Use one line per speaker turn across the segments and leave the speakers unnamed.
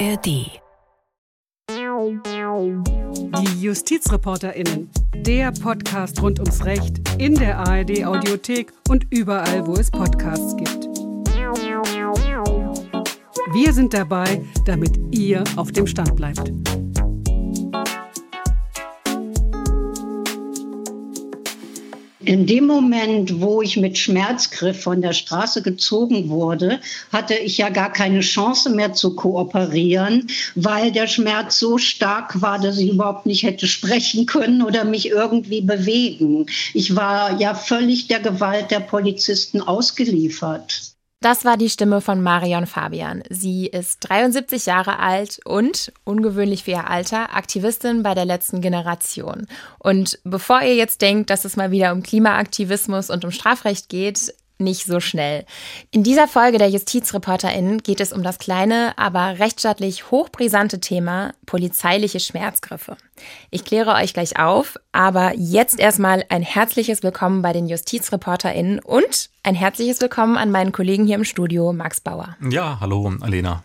ARD. Die JustizreporterInnen. Der Podcast rund ums Recht in der ARD Audiothek und überall, wo es Podcasts gibt. Wir sind dabei, damit ihr auf dem Stand bleibt.
In dem Moment, wo ich mit Schmerzgriff von der Straße gezogen wurde, hatte ich ja gar keine Chance mehr zu kooperieren, weil der Schmerz so stark war, dass ich überhaupt nicht hätte sprechen können oder mich irgendwie bewegen. Ich war ja völlig der Gewalt der Polizisten ausgeliefert.
Das war die Stimme von Marion Fabian. Sie ist 73 Jahre alt und, ungewöhnlich für ihr Alter, Aktivistin bei der letzten Generation. Und bevor ihr jetzt denkt, dass es mal wieder um Klimaaktivismus und um Strafrecht geht, nicht so schnell. In dieser Folge der JustizreporterInnen geht es um das kleine, aber rechtsstaatlich hochbrisante Thema polizeiliche Schmerzgriffe. Ich kläre euch gleich auf, aber jetzt erstmal ein herzliches Willkommen bei den JustizreporterInnen und ein herzliches Willkommen an meinen Kollegen hier im Studio, Max Bauer.
Ja, hallo, Alena.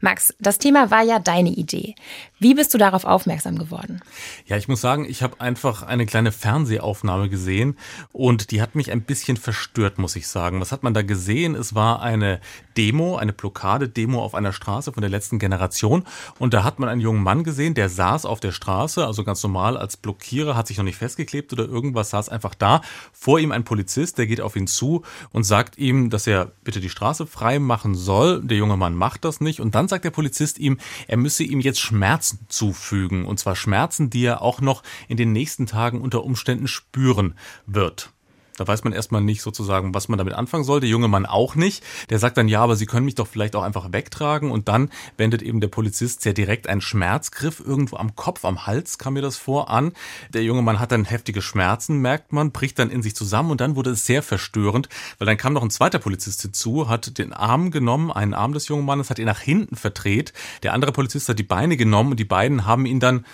Max, das Thema war ja deine Idee. Wie bist du darauf aufmerksam geworden?
Ja, ich muss sagen, ich habe einfach eine kleine Fernsehaufnahme gesehen und die hat mich ein bisschen verstört, muss ich sagen. Was hat man da gesehen? Es war eine Demo, eine Blockade-Demo auf einer Straße von der letzten Generation und da hat man einen jungen Mann gesehen, der saß auf der Straße, also ganz normal als Blockierer, hat sich noch nicht festgeklebt oder irgendwas, saß einfach da. Vor ihm ein Polizist, der geht auf ihn zu und sagt ihm, dass er bitte die Straße frei machen soll. Der junge Mann macht das nicht und dann sagt der Polizist ihm, er müsse ihm jetzt Schmerzen zufügen. Und zwar Schmerzen, die er auch noch in den nächsten Tagen unter Umständen spüren wird. Da weiß man erstmal nicht sozusagen, was man damit anfangen soll. Der junge Mann auch nicht. Der sagt dann, ja, aber Sie können mich doch vielleicht auch einfach wegtragen. Und dann wendet eben der Polizist sehr direkt einen Schmerzgriff irgendwo am Kopf, am Hals, kam mir das vor, an. Der junge Mann hat dann heftige Schmerzen, merkt man, bricht dann in sich zusammen und dann wurde es sehr verstörend, weil dann kam noch ein zweiter Polizist hinzu, hat den Arm genommen, einen Arm des jungen Mannes, hat ihn nach hinten verdreht. Der andere Polizist hat die Beine genommen und die beiden haben ihn dann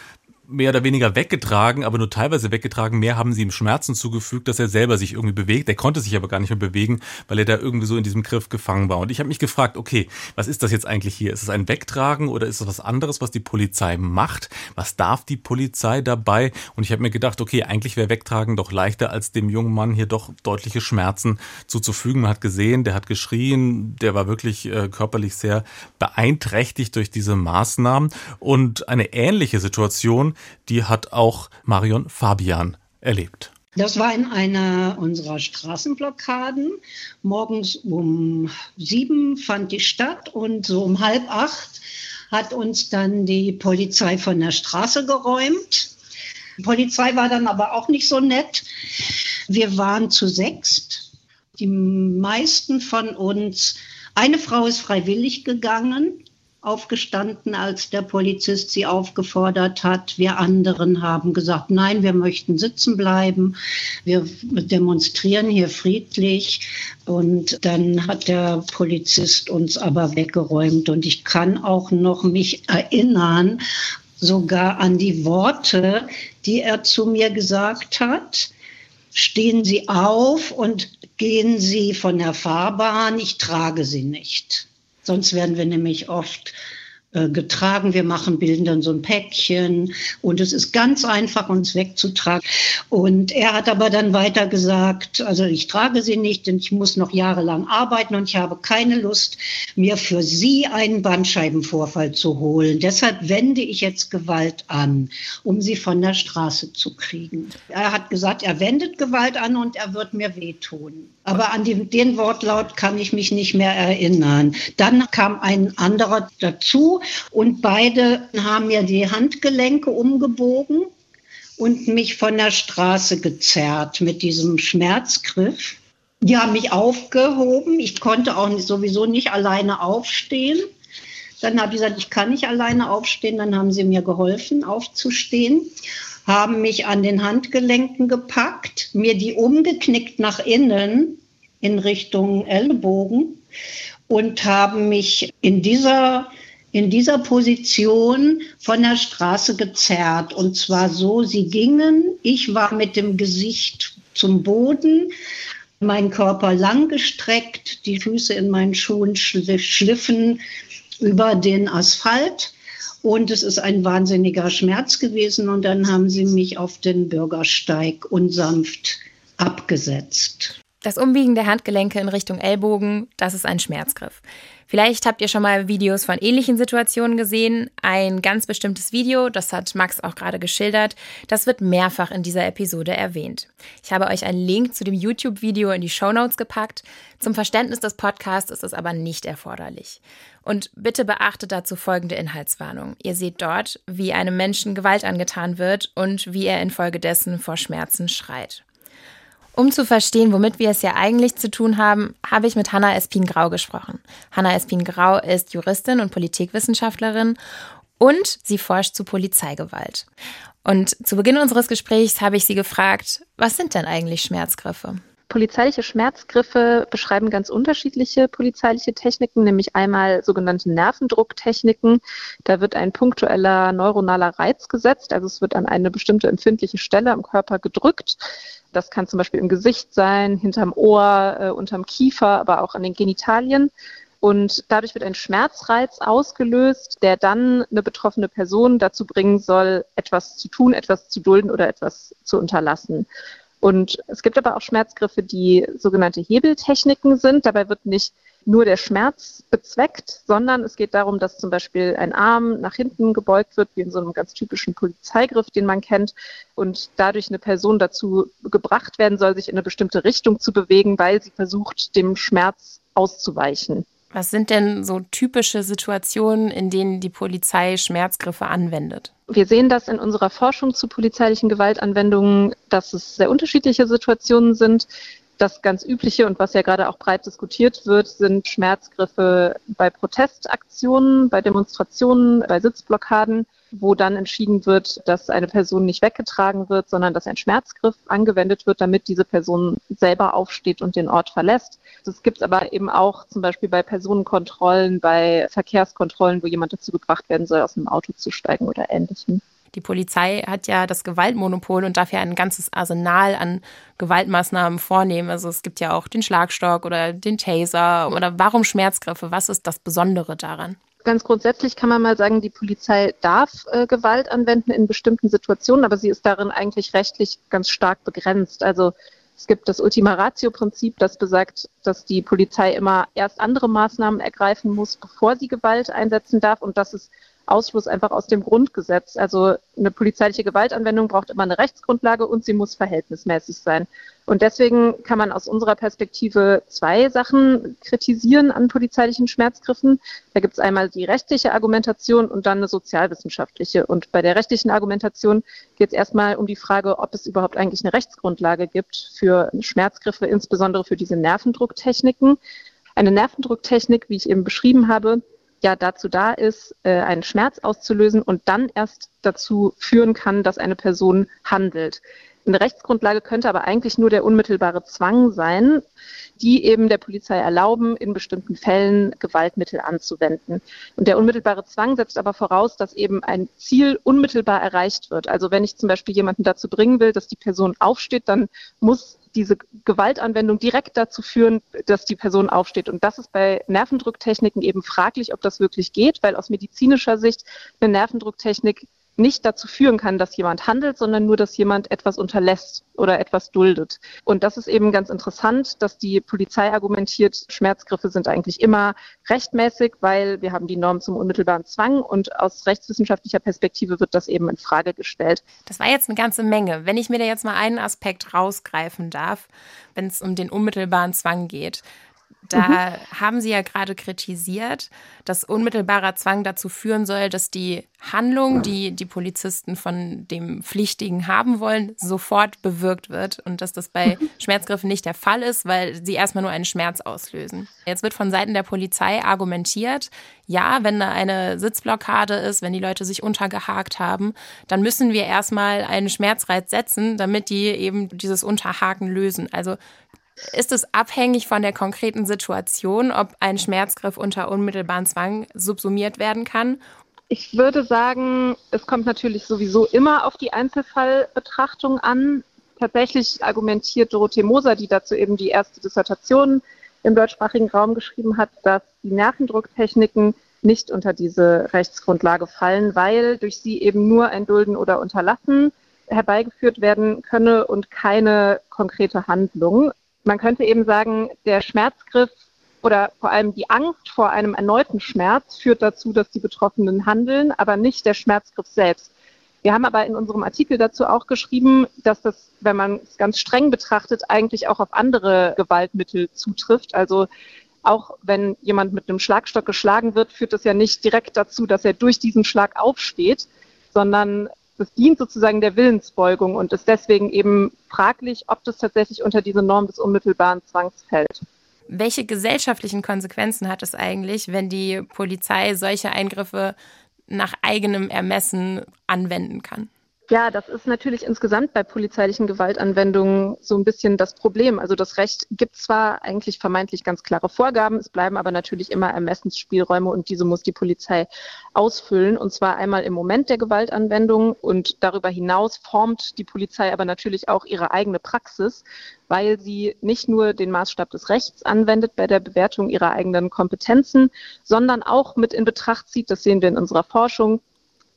mehr oder weniger weggetragen, aber nur teilweise weggetragen. Mehr haben sie ihm Schmerzen zugefügt, dass er selber sich irgendwie bewegt. Er konnte sich aber gar nicht mehr bewegen, weil er da irgendwie so in diesem Griff gefangen war. Und ich habe mich gefragt, okay, was ist das jetzt eigentlich hier? Ist es ein Wegtragen oder ist es was anderes, was die Polizei macht? Was darf die Polizei dabei? Und ich habe mir gedacht, okay, eigentlich wäre Wegtragen doch leichter, als dem jungen Mann hier doch deutliche Schmerzen zuzufügen. Man hat gesehen, der hat geschrien, der war wirklich äh, körperlich sehr beeinträchtigt durch diese Maßnahmen. Und eine ähnliche Situation die hat auch Marion Fabian erlebt.
Das war in einer unserer Straßenblockaden. Morgens um sieben fand die statt und so um halb acht hat uns dann die Polizei von der Straße geräumt. Die Polizei war dann aber auch nicht so nett. Wir waren zu sechst. Die meisten von uns, eine Frau ist freiwillig gegangen, aufgestanden, als der Polizist sie aufgefordert hat. Wir anderen haben gesagt, nein, wir möchten sitzen bleiben. Wir demonstrieren hier friedlich. Und dann hat der Polizist uns aber weggeräumt. Und ich kann auch noch mich erinnern, sogar an die Worte, die er zu mir gesagt hat. Stehen Sie auf und gehen Sie von der Fahrbahn, ich trage Sie nicht. Sonst werden wir nämlich oft äh, getragen. Wir machen, bilden dann so ein Päckchen und es ist ganz einfach, uns wegzutragen. Und er hat aber dann weiter gesagt, also ich trage sie nicht, denn ich muss noch jahrelang arbeiten und ich habe keine Lust, mir für sie einen Bandscheibenvorfall zu holen. Deshalb wende ich jetzt Gewalt an, um sie von der Straße zu kriegen. Er hat gesagt, er wendet Gewalt an und er wird mir wehtun. Aber an den, den Wortlaut kann ich mich nicht mehr erinnern. Dann kam ein anderer dazu, und beide haben mir die Handgelenke umgebogen und mich von der Straße gezerrt mit diesem Schmerzgriff. Die haben mich aufgehoben. Ich konnte auch sowieso nicht alleine aufstehen. Dann habe ich gesagt, ich kann nicht alleine aufstehen. Dann haben sie mir geholfen, aufzustehen, haben mich an den Handgelenken gepackt, mir die umgeknickt nach innen in Richtung Ellenbogen und haben mich in dieser in dieser Position von der Straße gezerrt. Und zwar so, sie gingen, ich war mit dem Gesicht zum Boden, mein Körper langgestreckt, die Füße in meinen Schuhen schliffen über den Asphalt. Und es ist ein wahnsinniger Schmerz gewesen. Und dann haben sie mich auf den Bürgersteig unsanft abgesetzt.
Das Umbiegen der Handgelenke in Richtung Ellbogen, das ist ein Schmerzgriff. Vielleicht habt ihr schon mal Videos von ähnlichen Situationen gesehen. Ein ganz bestimmtes Video, das hat Max auch gerade geschildert, das wird mehrfach in dieser Episode erwähnt. Ich habe euch einen Link zu dem YouTube-Video in die Show Notes gepackt. Zum Verständnis des Podcasts ist es aber nicht erforderlich. Und bitte beachtet dazu folgende Inhaltswarnung. Ihr seht dort, wie einem Menschen Gewalt angetan wird und wie er infolgedessen vor Schmerzen schreit. Um zu verstehen, womit wir es ja eigentlich zu tun haben, habe ich mit Hanna Espin-Grau gesprochen. Hanna Espin-Grau ist Juristin und Politikwissenschaftlerin und sie forscht zu Polizeigewalt. Und zu Beginn unseres Gesprächs habe ich sie gefragt, was sind denn eigentlich Schmerzgriffe?
Polizeiliche Schmerzgriffe beschreiben ganz unterschiedliche polizeiliche Techniken, nämlich einmal sogenannte Nervendrucktechniken. Da wird ein punktueller neuronaler Reiz gesetzt, also es wird an eine bestimmte empfindliche Stelle am Körper gedrückt. Das kann zum Beispiel im Gesicht sein, hinterm Ohr, äh, unterm Kiefer, aber auch an den Genitalien. Und dadurch wird ein Schmerzreiz ausgelöst, der dann eine betroffene Person dazu bringen soll, etwas zu tun, etwas zu dulden oder etwas zu unterlassen. Und es gibt aber auch Schmerzgriffe, die sogenannte Hebeltechniken sind. Dabei wird nicht nur der Schmerz bezweckt, sondern es geht darum, dass zum Beispiel ein Arm nach hinten gebeugt wird, wie in so einem ganz typischen Polizeigriff, den man kennt, und dadurch eine Person dazu gebracht werden soll, sich in eine bestimmte Richtung zu bewegen, weil sie versucht, dem Schmerz auszuweichen.
Was sind denn so typische Situationen, in denen die Polizei Schmerzgriffe anwendet?
Wir sehen das in unserer Forschung zu polizeilichen Gewaltanwendungen, dass es sehr unterschiedliche Situationen sind. Das ganz übliche und was ja gerade auch breit diskutiert wird, sind Schmerzgriffe bei Protestaktionen, bei Demonstrationen, bei Sitzblockaden, wo dann entschieden wird, dass eine Person nicht weggetragen wird, sondern dass ein Schmerzgriff angewendet wird, damit diese Person selber aufsteht und den Ort verlässt. Das gibt es aber eben auch zum Beispiel bei Personenkontrollen, bei Verkehrskontrollen, wo jemand dazu gebracht werden soll, aus einem Auto zu steigen oder ähnlichem.
Die Polizei hat ja das Gewaltmonopol und darf ja ein ganzes Arsenal an Gewaltmaßnahmen vornehmen. Also es gibt ja auch den Schlagstock oder den Taser oder warum Schmerzgriffe? Was ist das Besondere daran?
Ganz grundsätzlich kann man mal sagen, die Polizei darf äh, Gewalt anwenden in bestimmten Situationen, aber sie ist darin eigentlich rechtlich ganz stark begrenzt. Also es gibt das Ultima Ratio-Prinzip, das besagt, dass die Polizei immer erst andere Maßnahmen ergreifen muss, bevor sie Gewalt einsetzen darf. Und das ist Ausschluss einfach aus dem Grundgesetz. Also eine polizeiliche Gewaltanwendung braucht immer eine Rechtsgrundlage und sie muss verhältnismäßig sein. Und deswegen kann man aus unserer Perspektive zwei Sachen kritisieren an polizeilichen Schmerzgriffen. Da gibt es einmal die rechtliche Argumentation und dann eine sozialwissenschaftliche. Und bei der rechtlichen Argumentation geht es erstmal um die Frage, ob es überhaupt eigentlich eine Rechtsgrundlage gibt für Schmerzgriffe, insbesondere für diese Nervendrucktechniken. Eine Nervendrucktechnik, wie ich eben beschrieben habe, ja dazu da ist, äh, einen Schmerz auszulösen und dann erst dazu führen kann, dass eine Person handelt. Eine Rechtsgrundlage könnte aber eigentlich nur der unmittelbare Zwang sein, die eben der Polizei erlauben, in bestimmten Fällen Gewaltmittel anzuwenden. Und der unmittelbare Zwang setzt aber voraus, dass eben ein Ziel unmittelbar erreicht wird. Also wenn ich zum Beispiel jemanden dazu bringen will, dass die Person aufsteht, dann muss diese Gewaltanwendung direkt dazu führen, dass die Person aufsteht. Und das ist bei Nervendrucktechniken eben fraglich, ob das wirklich geht, weil aus medizinischer Sicht eine Nervendrucktechnik nicht dazu führen kann, dass jemand handelt, sondern nur, dass jemand etwas unterlässt oder etwas duldet. Und das ist eben ganz interessant, dass die Polizei argumentiert, Schmerzgriffe sind eigentlich immer rechtmäßig, weil wir haben die Norm zum unmittelbaren Zwang und aus rechtswissenschaftlicher Perspektive wird das eben in Frage gestellt.
Das war jetzt eine ganze Menge. Wenn ich mir da jetzt mal einen Aspekt rausgreifen darf, wenn es um den unmittelbaren Zwang geht, da mhm. haben Sie ja gerade kritisiert, dass unmittelbarer Zwang dazu führen soll, dass die Handlung, die die Polizisten von dem Pflichtigen haben wollen, sofort bewirkt wird und dass das bei mhm. Schmerzgriffen nicht der Fall ist, weil sie erstmal nur einen Schmerz auslösen. Jetzt wird von Seiten der Polizei argumentiert, ja, wenn da eine Sitzblockade ist, wenn die Leute sich untergehakt haben, dann müssen wir erstmal einen Schmerzreiz setzen, damit die eben dieses Unterhaken lösen. Also ist es abhängig von der konkreten Situation, ob ein Schmerzgriff unter unmittelbaren Zwang subsumiert werden kann?
Ich würde sagen, es kommt natürlich sowieso immer auf die Einzelfallbetrachtung an. Tatsächlich argumentiert Dorothee Moser, die dazu eben die erste Dissertation im deutschsprachigen Raum geschrieben hat, dass die Nervendrucktechniken nicht unter diese Rechtsgrundlage fallen, weil durch sie eben nur ein Dulden oder Unterlassen herbeigeführt werden könne und keine konkrete Handlung. Man könnte eben sagen, der Schmerzgriff oder vor allem die Angst vor einem erneuten Schmerz führt dazu, dass die Betroffenen handeln, aber nicht der Schmerzgriff selbst. Wir haben aber in unserem Artikel dazu auch geschrieben, dass das, wenn man es ganz streng betrachtet, eigentlich auch auf andere Gewaltmittel zutrifft. Also auch wenn jemand mit einem Schlagstock geschlagen wird, führt das ja nicht direkt dazu, dass er durch diesen Schlag aufsteht, sondern das dient sozusagen der Willensbeugung und ist deswegen eben fraglich, ob das tatsächlich unter diese Norm des unmittelbaren Zwangs fällt.
Welche gesellschaftlichen Konsequenzen hat es eigentlich, wenn die Polizei solche Eingriffe nach eigenem Ermessen anwenden kann?
Ja, das ist natürlich insgesamt bei polizeilichen Gewaltanwendungen so ein bisschen das Problem. Also das Recht gibt zwar eigentlich vermeintlich ganz klare Vorgaben, es bleiben aber natürlich immer Ermessensspielräume und diese muss die Polizei ausfüllen. Und zwar einmal im Moment der Gewaltanwendung und darüber hinaus formt die Polizei aber natürlich auch ihre eigene Praxis, weil sie nicht nur den Maßstab des Rechts anwendet bei der Bewertung ihrer eigenen Kompetenzen, sondern auch mit in Betracht zieht, das sehen wir in unserer Forschung,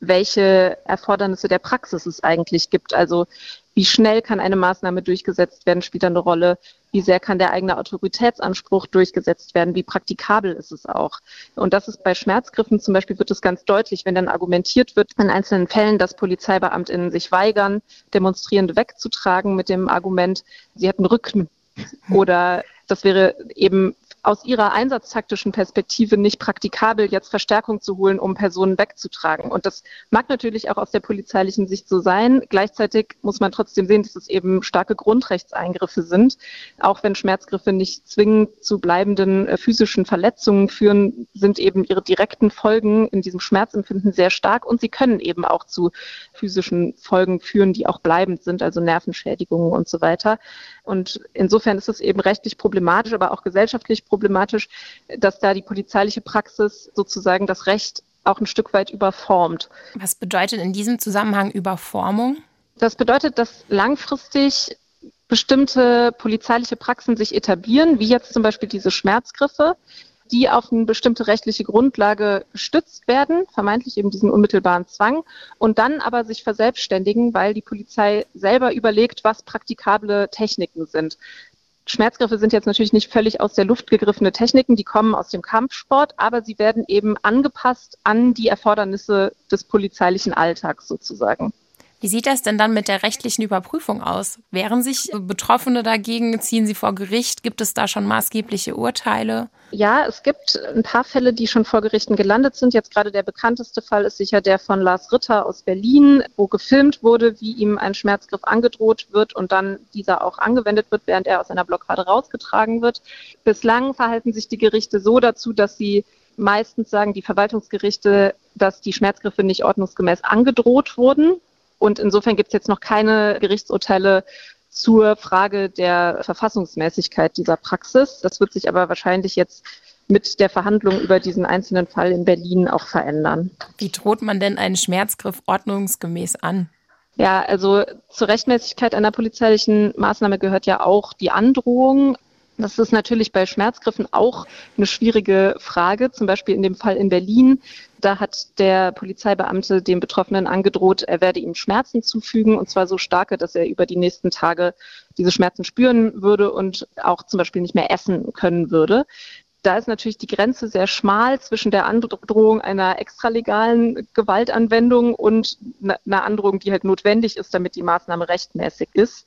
welche Erfordernisse der Praxis es eigentlich gibt. Also wie schnell kann eine Maßnahme durchgesetzt werden, spielt eine Rolle. Wie sehr kann der eigene Autoritätsanspruch durchgesetzt werden? Wie praktikabel ist es auch? Und das ist bei Schmerzgriffen zum Beispiel wird es ganz deutlich, wenn dann argumentiert wird in einzelnen Fällen, dass Polizeibeamtinnen sich weigern, Demonstrierende wegzutragen mit dem Argument, sie hätten Rücken oder das wäre eben aus ihrer einsatztaktischen Perspektive nicht praktikabel, jetzt Verstärkung zu holen, um Personen wegzutragen. Und das mag natürlich auch aus der polizeilichen Sicht so sein. Gleichzeitig muss man trotzdem sehen, dass es eben starke Grundrechtseingriffe sind. Auch wenn Schmerzgriffe nicht zwingend zu bleibenden äh, physischen Verletzungen führen, sind eben ihre direkten Folgen in diesem Schmerzempfinden sehr stark und sie können eben auch zu physischen Folgen führen, die auch bleibend sind, also Nervenschädigungen und so weiter. Und insofern ist es eben rechtlich problematisch, aber auch gesellschaftlich problematisch dass da die polizeiliche Praxis sozusagen das Recht auch ein Stück weit überformt.
Was bedeutet in diesem Zusammenhang Überformung?
Das bedeutet, dass langfristig bestimmte polizeiliche Praxen sich etablieren, wie jetzt zum Beispiel diese Schmerzgriffe, die auf eine bestimmte rechtliche Grundlage gestützt werden, vermeintlich eben diesen unmittelbaren Zwang, und dann aber sich verselbstständigen, weil die Polizei selber überlegt, was praktikable Techniken sind. Schmerzgriffe sind jetzt natürlich nicht völlig aus der Luft gegriffene Techniken, die kommen aus dem Kampfsport, aber sie werden eben angepasst an die Erfordernisse des polizeilichen Alltags sozusagen.
Wie sieht das denn dann mit der rechtlichen Überprüfung aus? Wehren sich Betroffene dagegen? Ziehen sie vor Gericht? Gibt es da schon maßgebliche Urteile?
Ja, es gibt ein paar Fälle, die schon vor Gerichten gelandet sind. Jetzt gerade der bekannteste Fall ist sicher der von Lars Ritter aus Berlin, wo gefilmt wurde, wie ihm ein Schmerzgriff angedroht wird und dann dieser auch angewendet wird, während er aus einer Blockade rausgetragen wird. Bislang verhalten sich die Gerichte so dazu, dass sie meistens sagen die Verwaltungsgerichte, dass die Schmerzgriffe nicht ordnungsgemäß angedroht wurden. Und insofern gibt es jetzt noch keine Gerichtsurteile zur Frage der Verfassungsmäßigkeit dieser Praxis. Das wird sich aber wahrscheinlich jetzt mit der Verhandlung über diesen einzelnen Fall in Berlin auch verändern.
Wie droht man denn einen Schmerzgriff ordnungsgemäß an?
Ja, also zur Rechtmäßigkeit einer polizeilichen Maßnahme gehört ja auch die Androhung. Das ist natürlich bei Schmerzgriffen auch eine schwierige Frage. Zum Beispiel in dem Fall in Berlin. Da hat der Polizeibeamte dem Betroffenen angedroht, er werde ihm Schmerzen zufügen und zwar so starke, dass er über die nächsten Tage diese Schmerzen spüren würde und auch zum Beispiel nicht mehr essen können würde da ist natürlich die Grenze sehr schmal zwischen der Androhung einer extralegalen Gewaltanwendung und einer Androhung, die halt notwendig ist, damit die Maßnahme rechtmäßig ist.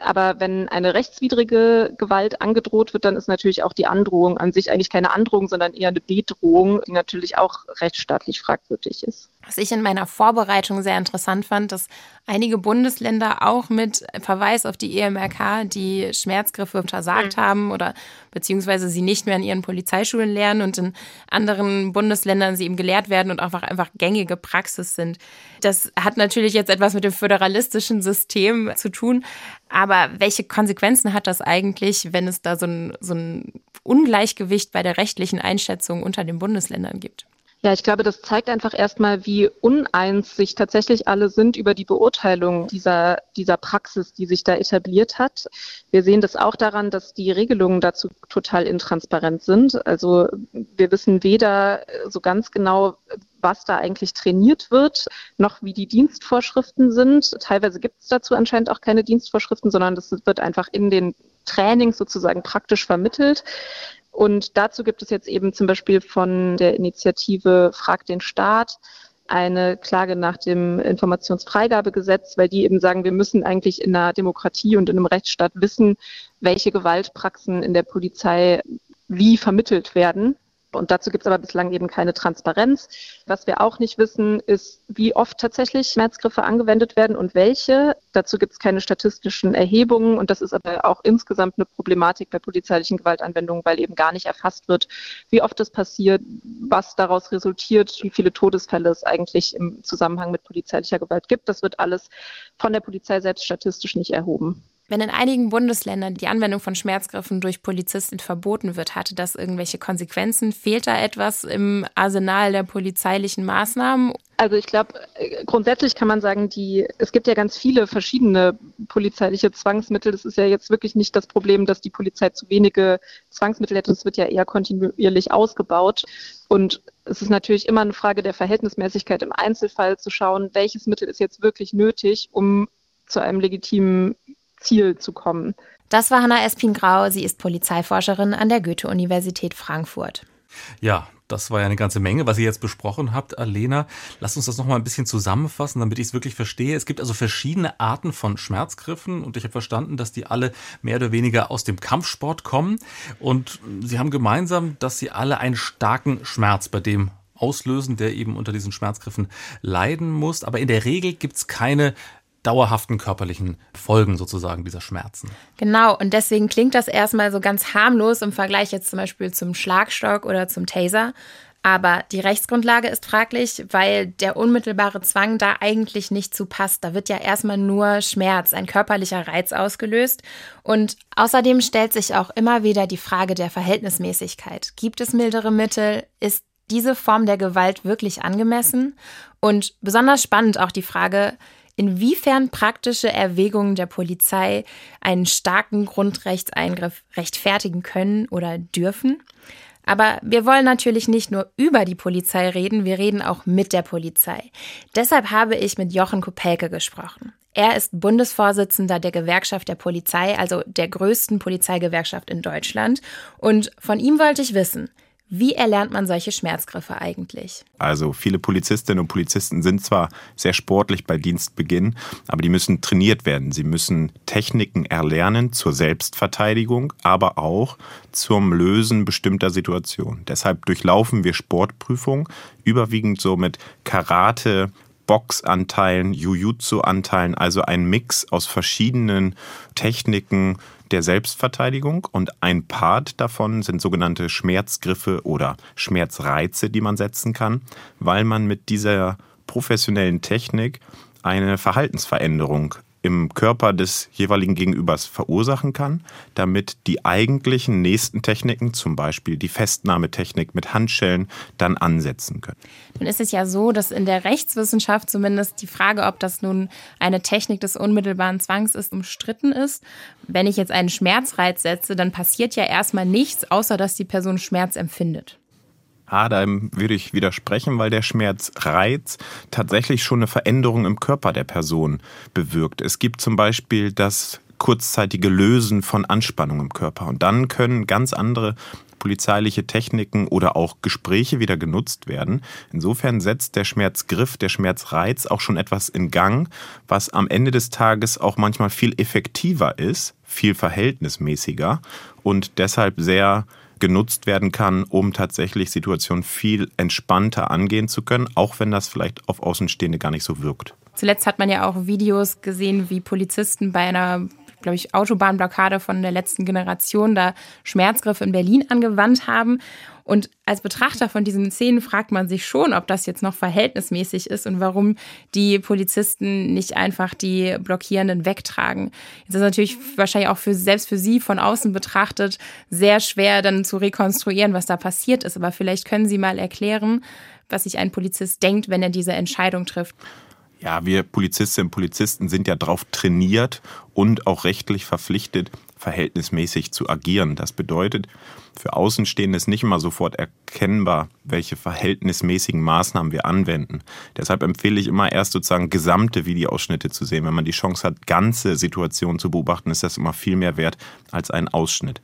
Aber wenn eine rechtswidrige Gewalt angedroht wird, dann ist natürlich auch die Androhung an sich eigentlich keine Androhung, sondern eher eine Bedrohung, die natürlich auch rechtsstaatlich fragwürdig ist.
Was ich in meiner Vorbereitung sehr interessant fand, dass einige Bundesländer auch mit Verweis auf die EMRK die Schmerzgriffe untersagt mhm. haben oder beziehungsweise sie nicht mehr in ihren Polizeischulen lernen und in anderen Bundesländern sie eben gelehrt werden und einfach, einfach gängige Praxis sind. Das hat natürlich jetzt etwas mit dem föderalistischen System zu tun. Aber welche Konsequenzen hat das eigentlich, wenn es da so ein, so ein Ungleichgewicht bei der rechtlichen Einschätzung unter den Bundesländern gibt?
Ja, ich glaube, das zeigt einfach erstmal, wie uneins sich tatsächlich alle sind über die Beurteilung dieser, dieser Praxis, die sich da etabliert hat. Wir sehen das auch daran, dass die Regelungen dazu total intransparent sind. Also wir wissen weder so ganz genau, was da eigentlich trainiert wird, noch wie die Dienstvorschriften sind. Teilweise gibt es dazu anscheinend auch keine Dienstvorschriften, sondern das wird einfach in den Trainings sozusagen praktisch vermittelt. Und dazu gibt es jetzt eben zum Beispiel von der Initiative Frag den Staat eine Klage nach dem Informationsfreigabegesetz, weil die eben sagen, wir müssen eigentlich in einer Demokratie und in einem Rechtsstaat wissen, welche Gewaltpraxen in der Polizei wie vermittelt werden. Und dazu gibt es aber bislang eben keine Transparenz. Was wir auch nicht wissen, ist, wie oft tatsächlich Schmerzgriffe angewendet werden und welche. Dazu gibt es keine statistischen Erhebungen. Und das ist aber auch insgesamt eine Problematik bei polizeilichen Gewaltanwendungen, weil eben gar nicht erfasst wird, wie oft das passiert, was daraus resultiert, wie viele Todesfälle es eigentlich im Zusammenhang mit polizeilicher Gewalt gibt. Das wird alles von der Polizei selbst statistisch nicht erhoben.
Wenn in einigen Bundesländern die Anwendung von Schmerzgriffen durch Polizisten verboten wird, hatte das irgendwelche Konsequenzen? Fehlt da etwas im Arsenal der polizeilichen Maßnahmen?
Also ich glaube, äh, grundsätzlich kann man sagen, die, es gibt ja ganz viele verschiedene polizeiliche Zwangsmittel. Das ist ja jetzt wirklich nicht das Problem, dass die Polizei zu wenige Zwangsmittel hätte. Es wird ja eher kontinuierlich ausgebaut. Und es ist natürlich immer eine Frage der Verhältnismäßigkeit im Einzelfall zu schauen, welches Mittel ist jetzt wirklich nötig, um zu einem legitimen Ziel zu kommen.
Das war Hanna Espin-Grau. Sie ist Polizeiforscherin an der Goethe-Universität Frankfurt.
Ja, das war ja eine ganze Menge, was ihr jetzt besprochen habt, Alena. Lasst uns das nochmal ein bisschen zusammenfassen, damit ich es wirklich verstehe. Es gibt also verschiedene Arten von Schmerzgriffen und ich habe verstanden, dass die alle mehr oder weniger aus dem Kampfsport kommen und sie haben gemeinsam, dass sie alle einen starken Schmerz bei dem auslösen, der eben unter diesen Schmerzgriffen leiden muss. Aber in der Regel gibt es keine dauerhaften körperlichen Folgen sozusagen dieser Schmerzen.
Genau, und deswegen klingt das erstmal so ganz harmlos im Vergleich jetzt zum Beispiel zum Schlagstock oder zum Taser. Aber die Rechtsgrundlage ist fraglich, weil der unmittelbare Zwang da eigentlich nicht zu passt. Da wird ja erstmal nur Schmerz, ein körperlicher Reiz ausgelöst. Und außerdem stellt sich auch immer wieder die Frage der Verhältnismäßigkeit. Gibt es mildere Mittel? Ist diese Form der Gewalt wirklich angemessen? Und besonders spannend auch die Frage, inwiefern praktische Erwägungen der Polizei einen starken Grundrechtseingriff rechtfertigen können oder dürfen. Aber wir wollen natürlich nicht nur über die Polizei reden, wir reden auch mit der Polizei. Deshalb habe ich mit Jochen Kopelke gesprochen. Er ist Bundesvorsitzender der Gewerkschaft der Polizei, also der größten Polizeigewerkschaft in Deutschland. Und von ihm wollte ich wissen, wie erlernt man solche Schmerzgriffe eigentlich?
Also viele Polizistinnen und Polizisten sind zwar sehr sportlich bei Dienstbeginn, aber die müssen trainiert werden. Sie müssen Techniken erlernen zur Selbstverteidigung, aber auch zum Lösen bestimmter Situationen. Deshalb durchlaufen wir Sportprüfungen überwiegend so mit Karate, Boxanteilen, Jujutsu-Anteilen, also ein Mix aus verschiedenen Techniken, der Selbstverteidigung und ein Part davon sind sogenannte Schmerzgriffe oder Schmerzreize, die man setzen kann, weil man mit dieser professionellen Technik eine Verhaltensveränderung im Körper des jeweiligen Gegenübers verursachen kann, damit die eigentlichen nächsten Techniken, zum Beispiel die Festnahmetechnik mit Handschellen, dann ansetzen können.
Nun ist es ja so, dass in der Rechtswissenschaft zumindest die Frage, ob das nun eine Technik des unmittelbaren Zwangs ist, umstritten ist. Wenn ich jetzt einen Schmerzreiz setze, dann passiert ja erstmal nichts, außer dass die Person Schmerz empfindet.
Ah, da würde ich widersprechen, weil der Schmerzreiz tatsächlich schon eine Veränderung im Körper der Person bewirkt. Es gibt zum Beispiel das kurzzeitige Lösen von Anspannung im Körper. Und dann können ganz andere polizeiliche Techniken oder auch Gespräche wieder genutzt werden. Insofern setzt der Schmerzgriff, der Schmerzreiz auch schon etwas in Gang, was am Ende des Tages auch manchmal viel effektiver ist, viel verhältnismäßiger und deshalb sehr genutzt werden kann, um tatsächlich Situationen viel entspannter angehen zu können, auch wenn das vielleicht auf Außenstehende gar nicht so wirkt.
Zuletzt hat man ja auch Videos gesehen, wie Polizisten bei einer glaube ich, Autobahnblockade von der letzten Generation da Schmerzgriffe in Berlin angewandt haben. Und als Betrachter von diesen Szenen fragt man sich schon, ob das jetzt noch verhältnismäßig ist und warum die Polizisten nicht einfach die Blockierenden wegtragen. Jetzt ist natürlich wahrscheinlich auch für, selbst für Sie von außen betrachtet sehr schwer dann zu rekonstruieren, was da passiert ist. Aber vielleicht können Sie mal erklären, was sich ein Polizist denkt, wenn er diese Entscheidung trifft.
Ja, wir Polizistinnen und Polizisten sind ja darauf trainiert und auch rechtlich verpflichtet, verhältnismäßig zu agieren. Das bedeutet, für Außenstehende ist nicht immer sofort erkennbar, welche verhältnismäßigen Maßnahmen wir anwenden. Deshalb empfehle ich immer erst sozusagen gesamte Videoausschnitte zu sehen. Wenn man die Chance hat, ganze Situationen zu beobachten, ist das immer viel mehr wert als ein Ausschnitt.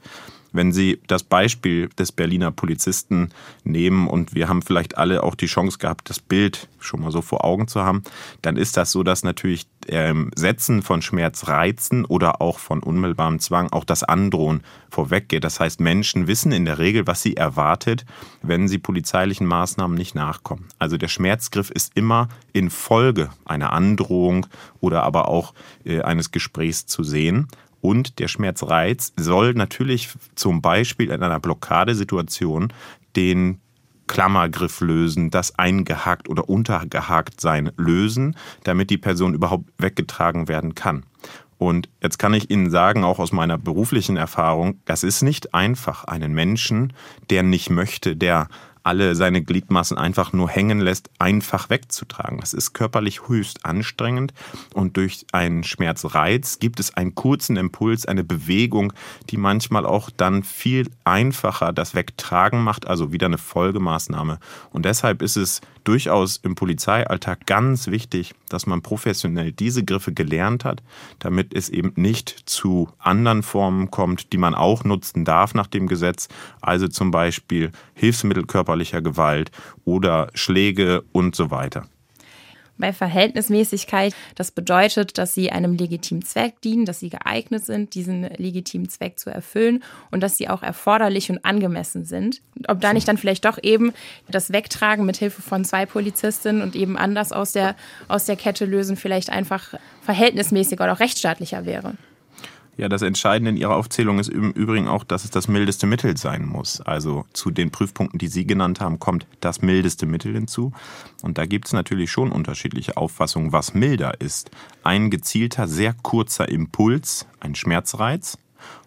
Wenn Sie das Beispiel des Berliner Polizisten nehmen und wir haben vielleicht alle auch die Chance gehabt, das Bild schon mal so vor Augen zu haben, dann ist das so, dass natürlich ähm, Setzen von Schmerzreizen oder auch von unmittelbarem Zwang auch das Androhen vorweggeht. Das heißt, Menschen wissen in der Regel, was sie erwartet, wenn sie polizeilichen Maßnahmen nicht nachkommen. Also der Schmerzgriff ist immer in Folge einer Androhung oder aber auch äh, eines Gesprächs zu sehen. Und der Schmerzreiz soll natürlich zum Beispiel in einer Blockadesituation den Klammergriff lösen, das eingehakt oder untergehakt sein lösen, damit die Person überhaupt weggetragen werden kann. Und jetzt kann ich Ihnen sagen, auch aus meiner beruflichen Erfahrung, das ist nicht einfach, einen Menschen, der nicht möchte, der alle seine Gliedmaßen einfach nur hängen lässt, einfach wegzutragen. Das ist körperlich höchst anstrengend und durch einen Schmerzreiz gibt es einen kurzen Impuls, eine Bewegung, die manchmal auch dann viel einfacher das Wegtragen macht, also wieder eine Folgemaßnahme. Und deshalb ist es durchaus im Polizeialltag ganz wichtig, dass man professionell diese Griffe gelernt hat, damit es eben nicht zu anderen Formen kommt, die man auch nutzen darf nach dem Gesetz, also zum Beispiel Hilfsmittel körperlicher Gewalt oder Schläge und so weiter
bei Verhältnismäßigkeit. Das bedeutet, dass sie einem legitimen Zweck dienen, dass sie geeignet sind, diesen legitimen Zweck zu erfüllen und dass sie auch erforderlich und angemessen sind. Ob da nicht dann vielleicht doch eben das Wegtragen mit Hilfe von zwei Polizistinnen und eben anders aus der, aus der Kette lösen vielleicht einfach verhältnismäßiger oder auch rechtsstaatlicher wäre.
Ja, das Entscheidende in Ihrer Aufzählung ist im Übrigen auch, dass es das mildeste Mittel sein muss. Also zu den Prüfpunkten, die Sie genannt haben, kommt das mildeste Mittel hinzu. Und da gibt es natürlich schon unterschiedliche Auffassungen, was milder ist. Ein gezielter, sehr kurzer Impuls, ein Schmerzreiz.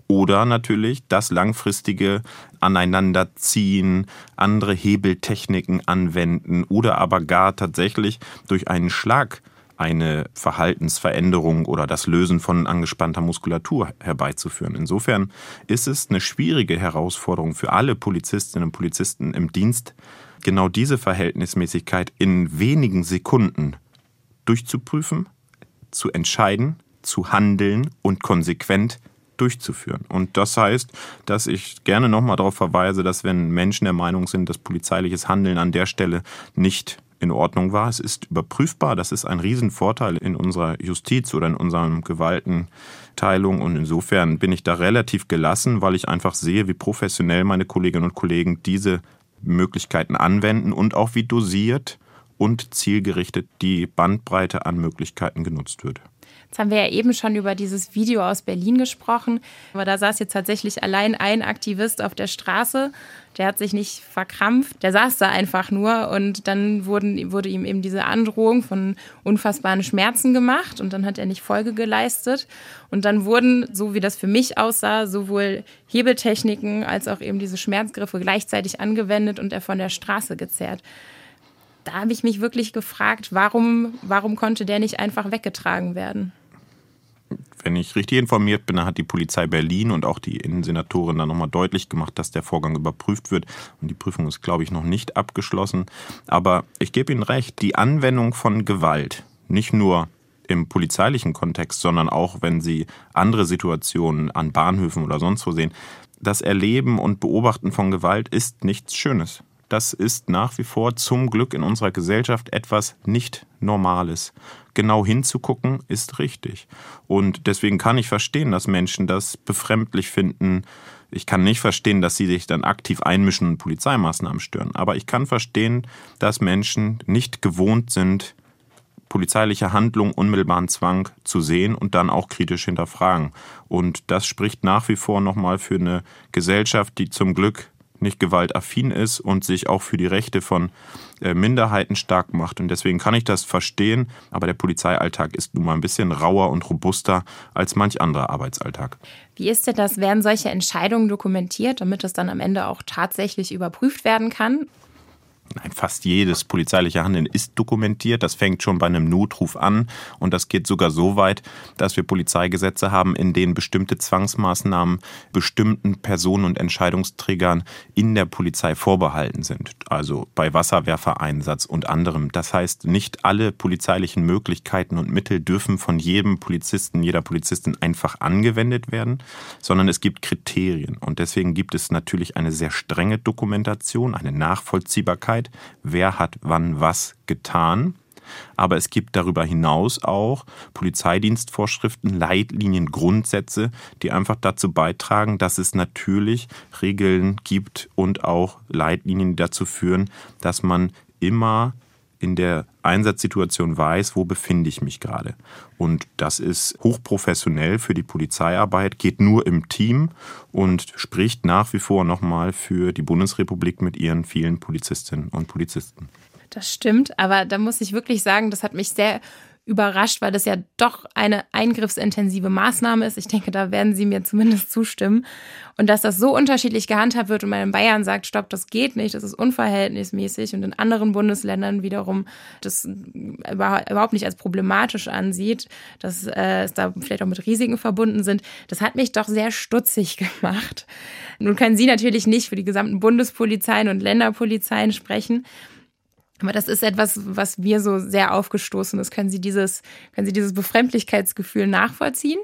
Oder natürlich das langfristige Aneinanderziehen, andere Hebeltechniken anwenden oder aber gar tatsächlich durch einen Schlag eine Verhaltensveränderung oder das Lösen von angespannter Muskulatur herbeizuführen. Insofern ist es eine schwierige Herausforderung für alle Polizistinnen und Polizisten im Dienst, genau diese Verhältnismäßigkeit in wenigen Sekunden durchzuprüfen, zu entscheiden, zu handeln und konsequent durchzuführen. Und das heißt, dass ich gerne nochmal darauf verweise, dass wenn Menschen der Meinung sind, dass polizeiliches Handeln an der Stelle nicht in Ordnung war. Es ist überprüfbar. Das ist ein Riesenvorteil in unserer Justiz oder in unserem Gewaltenteilung. Und insofern bin ich da relativ gelassen, weil ich einfach sehe, wie professionell meine Kolleginnen und Kollegen diese Möglichkeiten anwenden und auch wie dosiert und zielgerichtet die Bandbreite an Möglichkeiten genutzt wird.
Jetzt haben wir ja eben schon über dieses Video aus Berlin gesprochen, aber da saß jetzt tatsächlich allein ein Aktivist auf der Straße. Der hat sich nicht verkrampft, der saß da einfach nur und dann wurden, wurde ihm eben diese Androhung von unfassbaren Schmerzen gemacht und dann hat er nicht Folge geleistet. Und dann wurden, so wie das für mich aussah, sowohl Hebeltechniken als auch eben diese Schmerzgriffe gleichzeitig angewendet und er von der Straße gezerrt da habe ich mich wirklich gefragt, warum, warum konnte der nicht einfach weggetragen werden?
Wenn ich richtig informiert bin, hat die Polizei Berlin und auch die Innensenatorin dann nochmal deutlich gemacht, dass der Vorgang überprüft wird. Und die Prüfung ist, glaube ich, noch nicht abgeschlossen. Aber ich gebe Ihnen recht, die Anwendung von Gewalt, nicht nur im polizeilichen Kontext, sondern auch wenn Sie andere Situationen an Bahnhöfen oder sonst wo sehen, das Erleben und Beobachten von Gewalt ist nichts Schönes. Das ist nach wie vor zum Glück in unserer Gesellschaft etwas nicht Normales genau hinzugucken, ist richtig. Und deswegen kann ich verstehen, dass Menschen das befremdlich finden. Ich kann nicht verstehen, dass sie sich dann aktiv einmischen und Polizeimaßnahmen stören. Aber ich kann verstehen, dass Menschen nicht gewohnt sind, polizeiliche Handlung, unmittelbaren Zwang zu sehen und dann auch kritisch hinterfragen. Und das spricht nach wie vor nochmal für eine Gesellschaft, die zum Glück nicht gewaltaffin ist und sich auch für die Rechte von äh, Minderheiten stark macht. Und deswegen kann ich das verstehen, aber der Polizeialltag ist nun mal ein bisschen rauer und robuster als manch anderer Arbeitsalltag.
Wie ist denn das? Werden solche Entscheidungen dokumentiert, damit das dann am Ende auch tatsächlich überprüft werden kann?
Nein, fast jedes polizeiliche Handeln ist dokumentiert. Das fängt schon bei einem Notruf an und das geht sogar so weit, dass wir Polizeigesetze haben, in denen bestimmte Zwangsmaßnahmen bestimmten Personen und Entscheidungsträgern in der Polizei vorbehalten sind. Also bei Wasserwerfereinsatz und anderem. Das heißt, nicht alle polizeilichen Möglichkeiten und Mittel dürfen von jedem Polizisten, jeder Polizistin einfach angewendet werden, sondern es gibt Kriterien. Und deswegen gibt es natürlich eine sehr strenge Dokumentation, eine Nachvollziehbarkeit Öffentlichkeit, wer hat wann was getan. Aber es gibt darüber hinaus auch Polizeidienstvorschriften, Leitlinien, Grundsätze, die einfach dazu beitragen, dass es natürlich Regeln gibt und auch Leitlinien, die dazu führen, dass man immer in der Einsatzsituation weiß, wo befinde ich mich gerade. Und das ist hochprofessionell für die Polizeiarbeit, geht nur im Team und spricht nach wie vor nochmal für die Bundesrepublik mit ihren vielen Polizistinnen und Polizisten.
Das stimmt, aber da muss ich wirklich sagen, das hat mich sehr überrascht, weil das ja doch eine eingriffsintensive Maßnahme ist. Ich denke, da werden Sie mir zumindest zustimmen. Und dass das so unterschiedlich gehandhabt wird und man in Bayern sagt, stopp, das geht nicht, das ist unverhältnismäßig und in anderen Bundesländern wiederum das überhaupt nicht als problematisch ansieht, dass äh, es da vielleicht auch mit Risiken verbunden sind, das hat mich doch sehr stutzig gemacht. Nun können Sie natürlich nicht für die gesamten Bundespolizeien und Länderpolizeien sprechen. Aber das ist etwas, was mir so sehr aufgestoßen ist. Können Sie dieses, können Sie dieses Befremdlichkeitsgefühl nachvollziehen?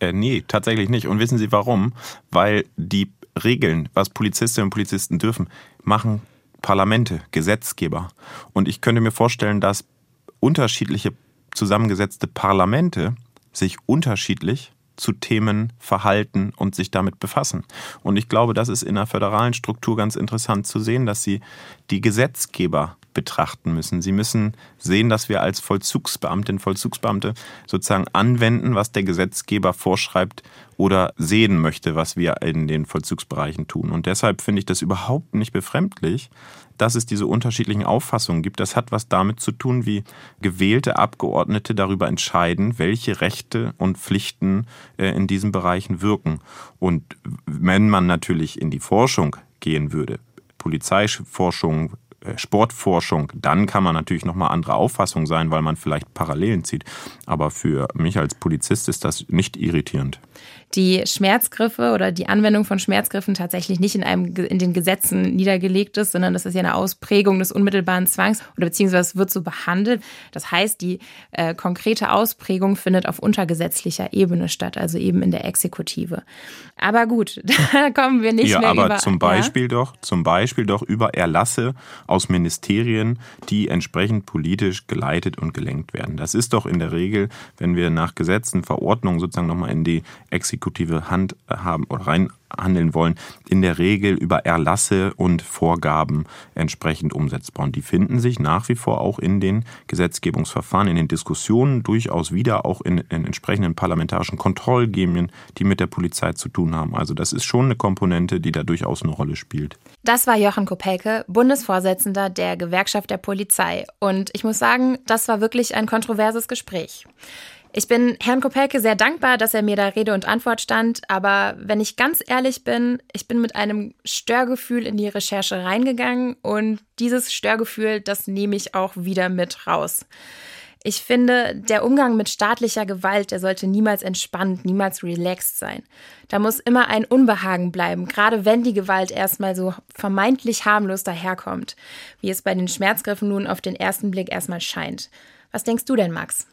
Äh, nee, tatsächlich nicht. Und wissen Sie warum? Weil die Regeln, was Polizistinnen und Polizisten dürfen, machen Parlamente, Gesetzgeber. Und ich könnte mir vorstellen, dass unterschiedliche zusammengesetzte Parlamente sich unterschiedlich zu Themen verhalten und sich damit befassen. Und ich glaube, das ist in der föderalen Struktur ganz interessant zu sehen, dass sie die Gesetzgeber betrachten müssen. Sie müssen sehen, dass wir als Vollzugsbeamtinnen, Vollzugsbeamte sozusagen anwenden, was der Gesetzgeber vorschreibt oder sehen möchte, was wir in den Vollzugsbereichen tun. Und deshalb finde ich das überhaupt nicht befremdlich, dass es diese unterschiedlichen Auffassungen gibt. Das hat was damit zu tun, wie gewählte Abgeordnete darüber entscheiden, welche Rechte und Pflichten äh, in diesen Bereichen wirken. Und wenn man natürlich in die Forschung gehen würde, Polizeiforschung, äh, Sportforschung, dann kann man natürlich nochmal andere Auffassung sein, weil man vielleicht Parallelen zieht. Aber für mich als Polizist ist das nicht irritierend
die Schmerzgriffe oder die Anwendung von Schmerzgriffen tatsächlich nicht in einem in den Gesetzen niedergelegt ist, sondern das ist ja eine Ausprägung des unmittelbaren Zwangs oder beziehungsweise es wird so behandelt. Das heißt, die äh, konkrete Ausprägung findet auf untergesetzlicher Ebene statt, also eben in der Exekutive. Aber gut, da kommen wir nicht
ja,
mehr
aber
über.
Zum Beispiel ja? doch, zum Beispiel doch über Erlasse aus Ministerien, die entsprechend politisch geleitet und gelenkt werden. Das ist doch in der Regel, wenn wir nach Gesetzen, Verordnungen sozusagen nochmal in die exekutive Hand haben oder rein handeln wollen, in der Regel über Erlasse und Vorgaben entsprechend umsetzbar. Und die finden sich nach wie vor auch in den Gesetzgebungsverfahren, in den Diskussionen durchaus wieder, auch in, in entsprechenden parlamentarischen Kontrollgremien, die mit der Polizei zu tun haben. Also das ist schon eine Komponente, die da durchaus eine Rolle spielt.
Das war Jochen Kopelke, Bundesvorsitzender der Gewerkschaft der Polizei. Und ich muss sagen, das war wirklich ein kontroverses Gespräch. Ich bin Herrn Kopelke sehr dankbar, dass er mir da Rede und Antwort stand, aber wenn ich ganz ehrlich bin, ich bin mit einem Störgefühl in die Recherche reingegangen und dieses Störgefühl, das nehme ich auch wieder mit raus. Ich finde, der Umgang mit staatlicher Gewalt, der sollte niemals entspannt, niemals relaxed sein. Da muss immer ein Unbehagen bleiben, gerade wenn die Gewalt erstmal so vermeintlich harmlos daherkommt, wie es bei den Schmerzgriffen nun auf den ersten Blick erstmal scheint. Was denkst du denn, Max?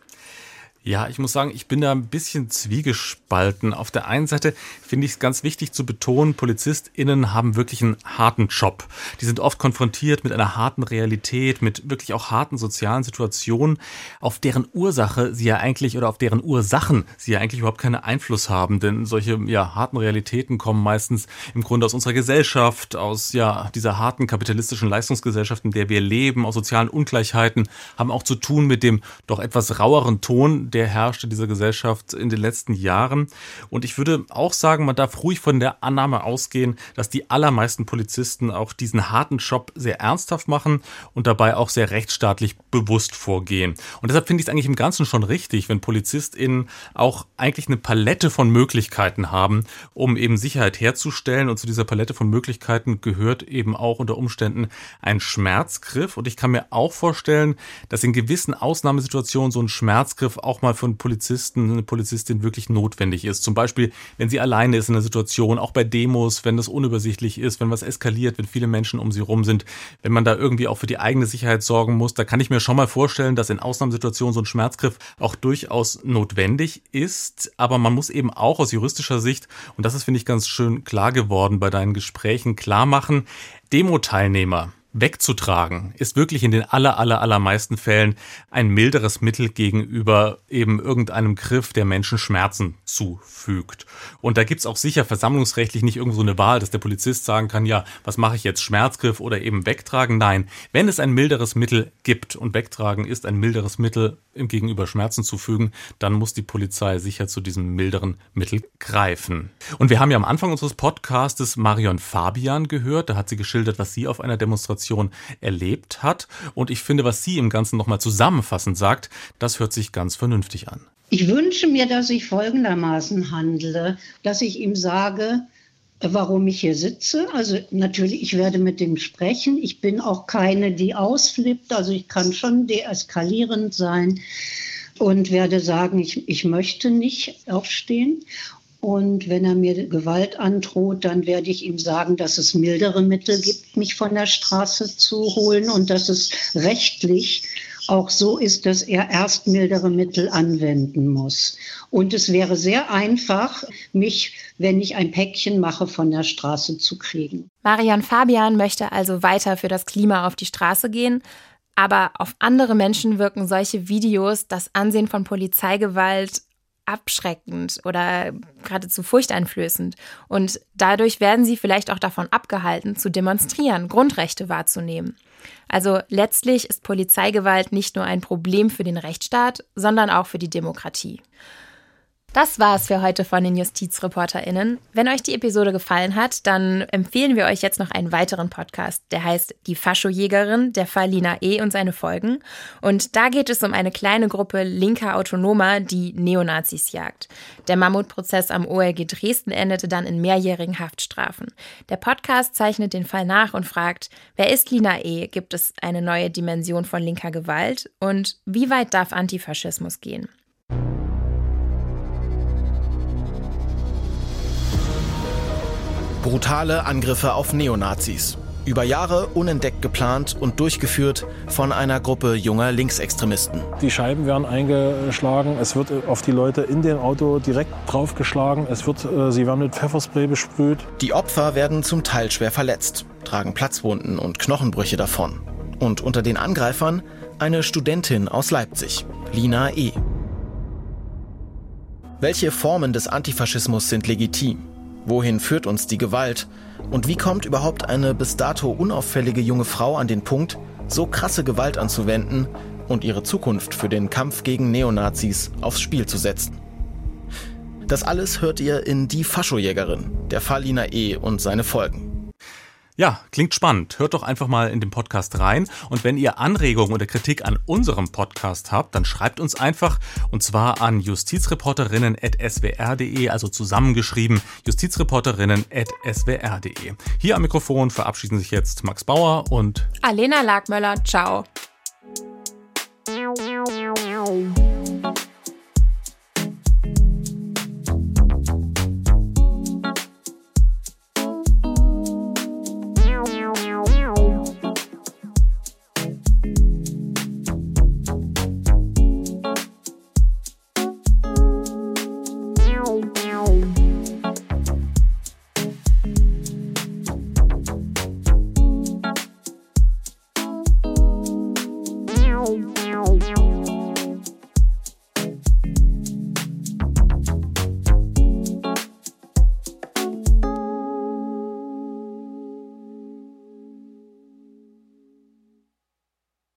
Ja, ich muss sagen, ich bin da ein bisschen zwiegespalten. Auf der einen Seite finde ich es ganz wichtig zu betonen, PolizistInnen haben wirklich einen harten Job. Die sind oft konfrontiert mit einer harten Realität, mit wirklich auch harten sozialen Situationen, auf deren Ursache sie ja eigentlich oder auf deren Ursachen sie ja eigentlich überhaupt keinen Einfluss haben. Denn solche ja, harten Realitäten kommen meistens im Grunde aus unserer Gesellschaft, aus ja dieser harten kapitalistischen Leistungsgesellschaft, in der wir leben, aus sozialen Ungleichheiten, haben auch zu tun mit dem doch etwas raueren Ton, der herrscht in dieser Gesellschaft in den letzten Jahren. Und ich würde auch sagen, man darf ruhig von der Annahme ausgehen, dass die allermeisten Polizisten auch diesen harten Job sehr ernsthaft machen und dabei auch sehr rechtsstaatlich bewusst vorgehen. Und deshalb finde ich es eigentlich im Ganzen schon richtig, wenn PolizistInnen auch eigentlich eine Palette von Möglichkeiten haben, um eben Sicherheit herzustellen. Und zu dieser Palette von Möglichkeiten gehört eben auch unter Umständen ein Schmerzgriff. Und ich kann mir auch vorstellen, dass in gewissen Ausnahmesituationen so ein Schmerzgriff auch mal von Polizisten, eine Polizistin wirklich notwendig ist. Zum Beispiel, wenn sie alleine ist in einer Situation, auch bei Demos, wenn das unübersichtlich ist, wenn was eskaliert, wenn viele Menschen um sie rum sind, wenn man da irgendwie auch für die eigene Sicherheit sorgen muss, da kann ich mir schon mal vorstellen, dass in Ausnahmesituationen so ein Schmerzgriff auch durchaus notwendig ist. Aber man muss eben auch aus juristischer Sicht, und das ist, finde ich, ganz schön klar geworden bei deinen Gesprächen, klar machen, Demo-Teilnehmer, wegzutragen, ist wirklich in den aller, aller, allermeisten Fällen ein milderes Mittel gegenüber eben irgendeinem Griff, der Menschen Schmerzen zufügt. Und da gibt's auch sicher versammlungsrechtlich nicht irgendwo so eine Wahl, dass der Polizist sagen kann, ja, was mache ich jetzt, Schmerzgriff oder eben wegtragen? Nein, wenn es ein milderes Mittel gibt und wegtragen ist ein milderes Mittel im Gegenüber Schmerzen zufügen, dann muss die Polizei sicher zu diesem milderen Mittel greifen. Und wir haben ja am Anfang unseres Podcastes Marion Fabian gehört, da hat sie geschildert, was sie auf einer Demonstration Situation erlebt hat. Und ich finde, was sie im Ganzen nochmal zusammenfassend sagt, das hört sich ganz vernünftig an.
Ich wünsche mir, dass ich folgendermaßen handle, dass ich ihm sage, warum ich hier sitze. Also natürlich, ich werde mit dem sprechen. Ich bin auch keine, die ausflippt. Also ich kann schon deeskalierend sein und werde sagen, ich, ich möchte nicht aufstehen. Und wenn er mir Gewalt androht, dann werde ich ihm sagen, dass es mildere Mittel gibt, mich von der Straße zu holen und dass es rechtlich auch so ist, dass er erst mildere Mittel anwenden muss. Und es wäre sehr einfach, mich, wenn ich ein Päckchen mache, von der Straße zu kriegen.
Marian Fabian möchte also weiter für das Klima auf die Straße gehen. Aber auf andere Menschen wirken solche Videos das Ansehen von Polizeigewalt abschreckend oder geradezu furchteinflößend. Und dadurch werden sie vielleicht auch davon abgehalten, zu demonstrieren, Grundrechte wahrzunehmen. Also letztlich ist Polizeigewalt nicht nur ein Problem für den Rechtsstaat, sondern auch für die Demokratie. Das war's für heute von den JustizreporterInnen. Wenn euch die Episode gefallen hat, dann empfehlen wir euch jetzt noch einen weiteren Podcast, der heißt Die Faschojägerin, der Fall Lina E. und seine Folgen. Und da geht es um eine kleine Gruppe linker Autonomer, die Neonazis jagt. Der Mammutprozess am OLG Dresden endete dann in mehrjährigen Haftstrafen. Der Podcast zeichnet den Fall nach und fragt, wer ist Lina E.? Gibt es eine neue Dimension von linker Gewalt? Und wie weit darf Antifaschismus gehen?
Brutale Angriffe auf Neonazis. Über Jahre unentdeckt geplant und durchgeführt von einer Gruppe junger Linksextremisten.
Die Scheiben werden eingeschlagen, es wird auf die Leute in dem Auto direkt draufgeschlagen, es wird, äh, sie werden mit Pfefferspray besprüht.
Die Opfer werden zum Teil schwer verletzt, tragen Platzwunden und Knochenbrüche davon. Und unter den Angreifern eine Studentin aus Leipzig, Lina E. Welche Formen des Antifaschismus sind legitim? Wohin führt uns die Gewalt? Und wie kommt überhaupt eine bis dato unauffällige junge Frau an den Punkt, so krasse Gewalt anzuwenden und ihre Zukunft für den Kampf gegen Neonazis aufs Spiel zu setzen? Das alles hört ihr in Die Faschojägerin, der Fall Lina E. und seine Folgen.
Ja, klingt spannend. Hört doch einfach mal in den Podcast rein. Und wenn ihr Anregungen oder Kritik an unserem Podcast habt, dann schreibt uns einfach und zwar an justizreporterinnen.swr.de, also zusammengeschrieben justizreporterinnen.swr.de. Hier am Mikrofon verabschieden sich jetzt Max Bauer und
Alena Lagmöller. Ciao.